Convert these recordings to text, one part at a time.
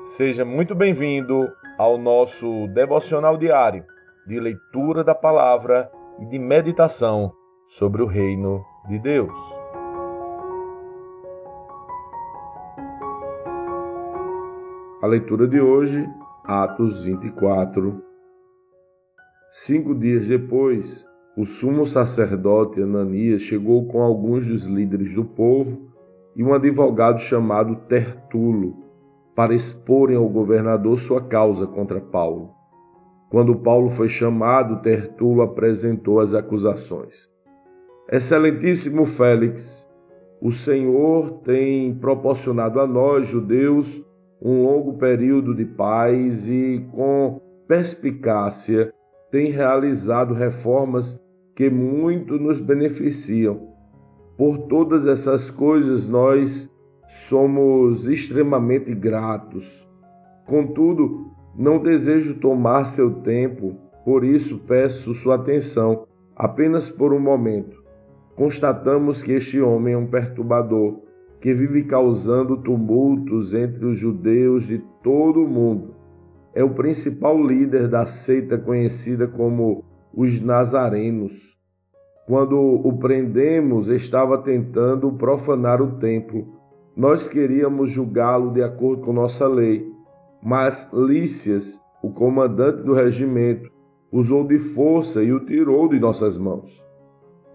Seja muito bem-vindo ao nosso devocional diário de leitura da palavra e de meditação sobre o reino de Deus. A leitura de hoje, Atos 24. Cinco dias depois, o sumo sacerdote Ananias chegou com alguns dos líderes do povo e um advogado chamado Tertulo para exporem ao governador sua causa contra Paulo. Quando Paulo foi chamado, Tertulo apresentou as acusações. Excelentíssimo Félix, o Senhor tem proporcionado a nós, judeus, um longo período de paz e, com perspicácia, tem realizado reformas que muito nos beneficiam. Por todas essas coisas, nós somos extremamente gratos. Contudo, não desejo tomar seu tempo, por isso peço sua atenção apenas por um momento. Constatamos que este homem é um perturbador que vive causando tumultos entre os judeus de todo o mundo. É o principal líder da seita conhecida como os Nazarenos. Quando o prendemos, estava tentando profanar o templo nós queríamos julgá-lo de acordo com nossa lei, mas Lícias, o comandante do regimento, usou de força e o tirou de nossas mãos.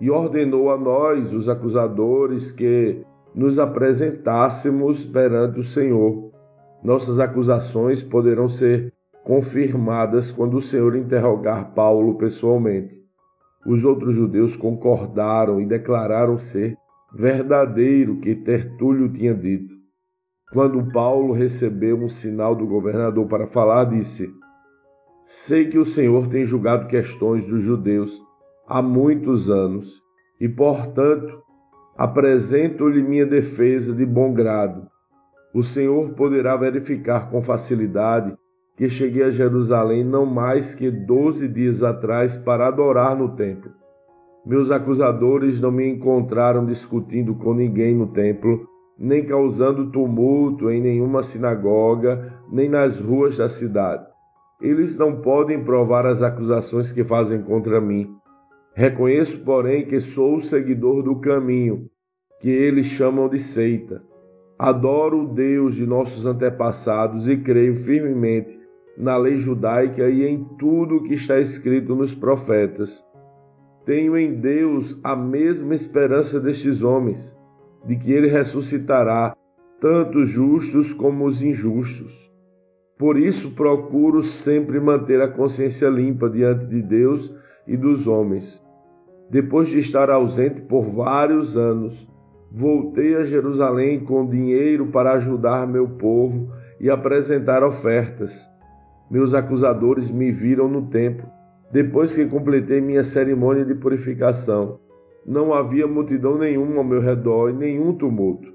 E ordenou a nós, os acusadores, que nos apresentássemos perante o Senhor. Nossas acusações poderão ser confirmadas quando o Senhor interrogar Paulo pessoalmente. Os outros judeus concordaram e declararam ser verdadeiro que Tertúlio tinha dito. Quando Paulo recebeu um sinal do governador para falar, disse: Sei que o Senhor tem julgado questões dos judeus há muitos anos e, portanto, apresento-lhe minha defesa de bom grado. O Senhor poderá verificar com facilidade que cheguei a Jerusalém não mais que doze dias atrás para adorar no templo meus acusadores não me encontraram discutindo com ninguém no templo, nem causando tumulto em nenhuma sinagoga, nem nas ruas da cidade. Eles não podem provar as acusações que fazem contra mim. Reconheço, porém, que sou o seguidor do caminho, que eles chamam de seita. Adoro o Deus de nossos antepassados e creio firmemente na lei judaica e em tudo o que está escrito nos profetas. Tenho em Deus a mesma esperança destes homens, de que ele ressuscitará tanto os justos como os injustos. Por isso procuro sempre manter a consciência limpa diante de Deus e dos homens. Depois de estar ausente por vários anos, voltei a Jerusalém com dinheiro para ajudar meu povo e apresentar ofertas. Meus acusadores me viram no templo depois que completei minha cerimônia de purificação, não havia multidão nenhuma ao meu redor e nenhum tumulto.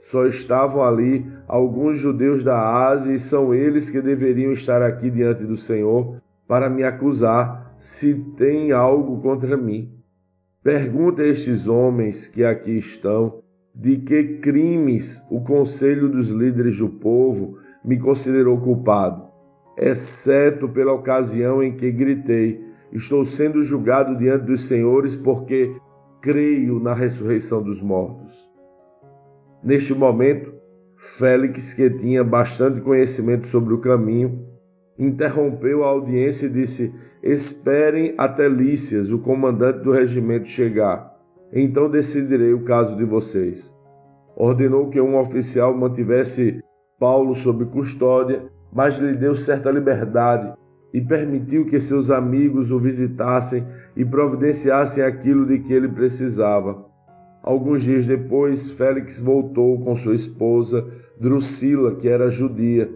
Só estavam ali alguns judeus da Ásia e são eles que deveriam estar aqui diante do Senhor para me acusar se tem algo contra mim. Pergunta a estes homens que aqui estão de que crimes o conselho dos líderes do povo me considerou culpado exceto pela ocasião em que gritei: Estou sendo julgado diante dos senhores porque creio na ressurreição dos mortos. Neste momento, Félix, que tinha bastante conhecimento sobre o caminho, interrompeu a audiência e disse: Esperem até Lícias, o comandante do regimento, chegar. Então decidirei o caso de vocês. Ordenou que um oficial mantivesse Paulo sob custódia mas lhe deu certa liberdade e permitiu que seus amigos o visitassem e providenciassem aquilo de que ele precisava. Alguns dias depois, Félix voltou com sua esposa, Drusila, que era judia.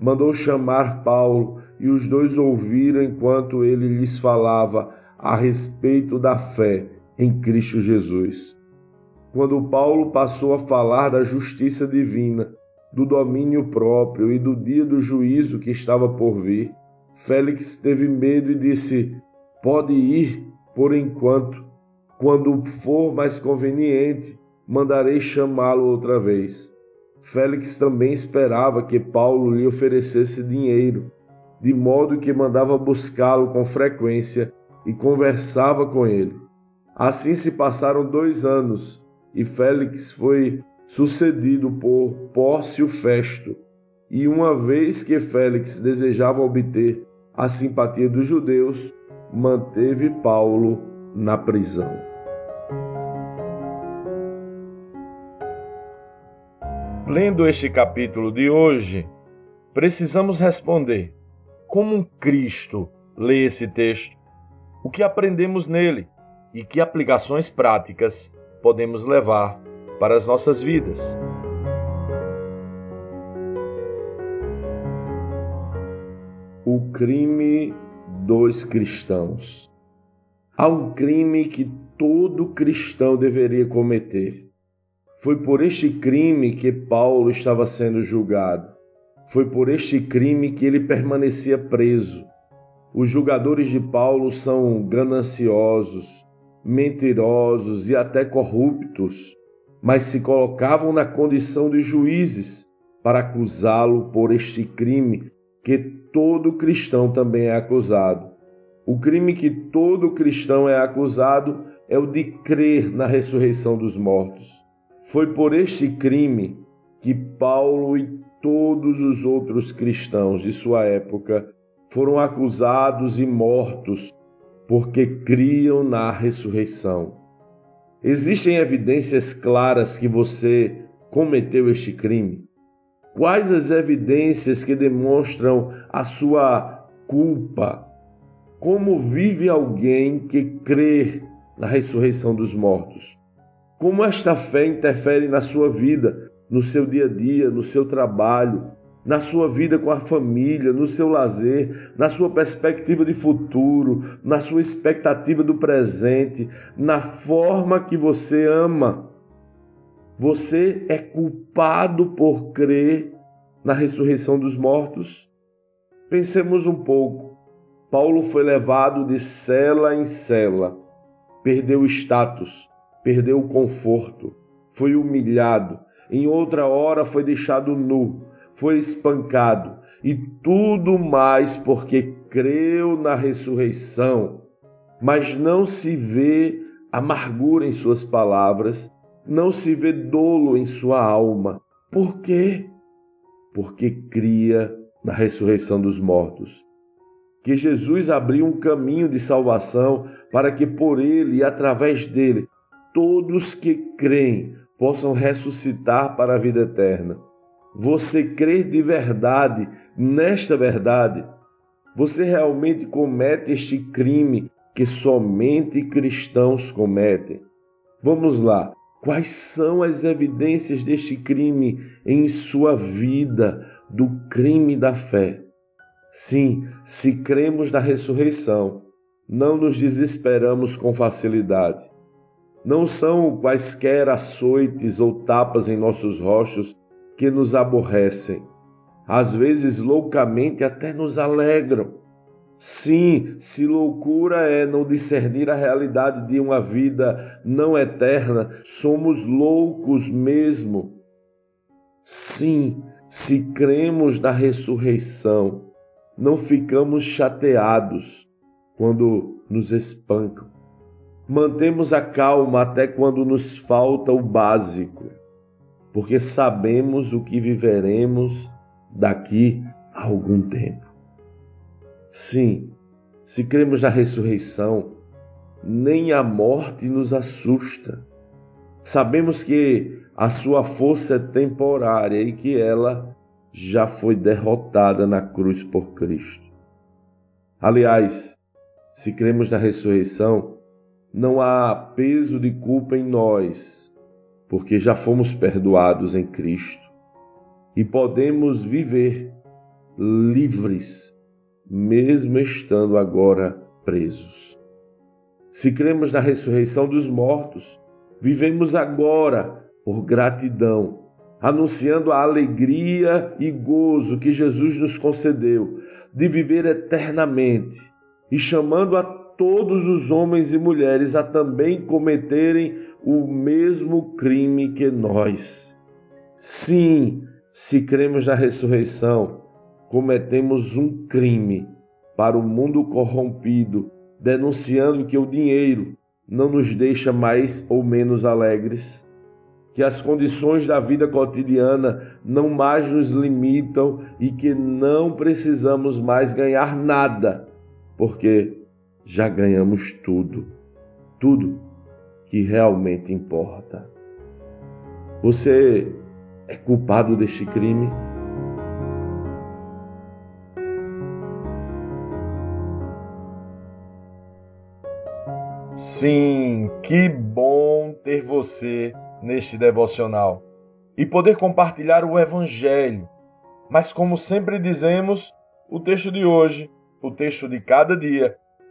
Mandou chamar Paulo e os dois ouviram enquanto ele lhes falava a respeito da fé em Cristo Jesus. Quando Paulo passou a falar da justiça divina, do domínio próprio e do dia do juízo que estava por vir, Félix teve medo e disse: Pode ir por enquanto. Quando for mais conveniente, mandarei chamá-lo outra vez. Félix também esperava que Paulo lhe oferecesse dinheiro, de modo que mandava buscá-lo com frequência e conversava com ele. Assim se passaram dois anos e Félix foi sucedido por Pórcio Festo. E uma vez que Félix desejava obter a simpatia dos judeus, manteve Paulo na prisão. Lendo este capítulo de hoje, precisamos responder: como um Cristo lê esse texto? O que aprendemos nele e que aplicações práticas podemos levar para as nossas vidas? O crime dos cristãos. Há um crime que todo cristão deveria cometer foi por este crime que Paulo estava sendo julgado. Foi por este crime que ele permanecia preso. Os julgadores de Paulo são gananciosos, mentirosos e até corruptos, mas se colocavam na condição de juízes para acusá-lo por este crime que todo cristão também é acusado. O crime que todo cristão é acusado é o de crer na ressurreição dos mortos. Foi por este crime que Paulo e todos os outros cristãos de sua época foram acusados e mortos porque criam na ressurreição. Existem evidências claras que você cometeu este crime? Quais as evidências que demonstram a sua culpa? Como vive alguém que crê na ressurreição dos mortos? Como esta fé interfere na sua vida, no seu dia a dia, no seu trabalho, na sua vida com a família, no seu lazer, na sua perspectiva de futuro, na sua expectativa do presente, na forma que você ama. Você é culpado por crer na ressurreição dos mortos? Pensemos um pouco. Paulo foi levado de cela em cela, perdeu status, perdeu o conforto, foi humilhado, em outra hora foi deixado nu, foi espancado, e tudo mais porque creu na ressurreição. Mas não se vê amargura em suas palavras, não se vê dolo em sua alma. Por quê? Porque cria na ressurreição dos mortos. Que Jesus abriu um caminho de salvação para que por ele e através dele todos que creem possam ressuscitar para a vida eterna. Você crê de verdade nesta verdade? Você realmente comete este crime que somente cristãos cometem? Vamos lá. Quais são as evidências deste crime em sua vida, do crime da fé? Sim, se cremos na ressurreição, não nos desesperamos com facilidade. Não são quaisquer açoites ou tapas em nossos rostos que nos aborrecem. Às vezes, loucamente, até nos alegram. Sim, se loucura é não discernir a realidade de uma vida não eterna, somos loucos mesmo. Sim, se cremos na ressurreição, não ficamos chateados quando nos espancam Mantemos a calma até quando nos falta o básico, porque sabemos o que viveremos daqui a algum tempo. Sim, se cremos na ressurreição, nem a morte nos assusta. Sabemos que a sua força é temporária e que ela já foi derrotada na cruz por Cristo. Aliás, se cremos na ressurreição, não há peso de culpa em nós, porque já fomos perdoados em Cristo e podemos viver livres, mesmo estando agora presos. Se cremos na ressurreição dos mortos, vivemos agora por gratidão, anunciando a alegria e gozo que Jesus nos concedeu de viver eternamente e chamando a todos os homens e mulheres a também cometerem o mesmo crime que nós. Sim, se cremos na ressurreição, cometemos um crime para o mundo corrompido, denunciando que o dinheiro não nos deixa mais ou menos alegres, que as condições da vida cotidiana não mais nos limitam e que não precisamos mais ganhar nada, porque já ganhamos tudo, tudo que realmente importa. Você é culpado deste crime? Sim, que bom ter você neste devocional e poder compartilhar o Evangelho. Mas, como sempre dizemos, o texto de hoje, o texto de cada dia,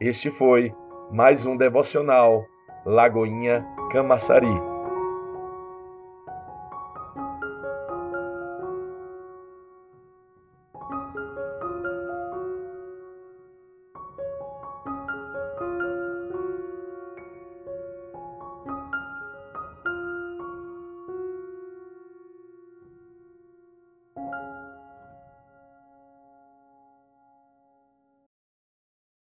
Este foi mais um devocional Lagoinha Camaçari.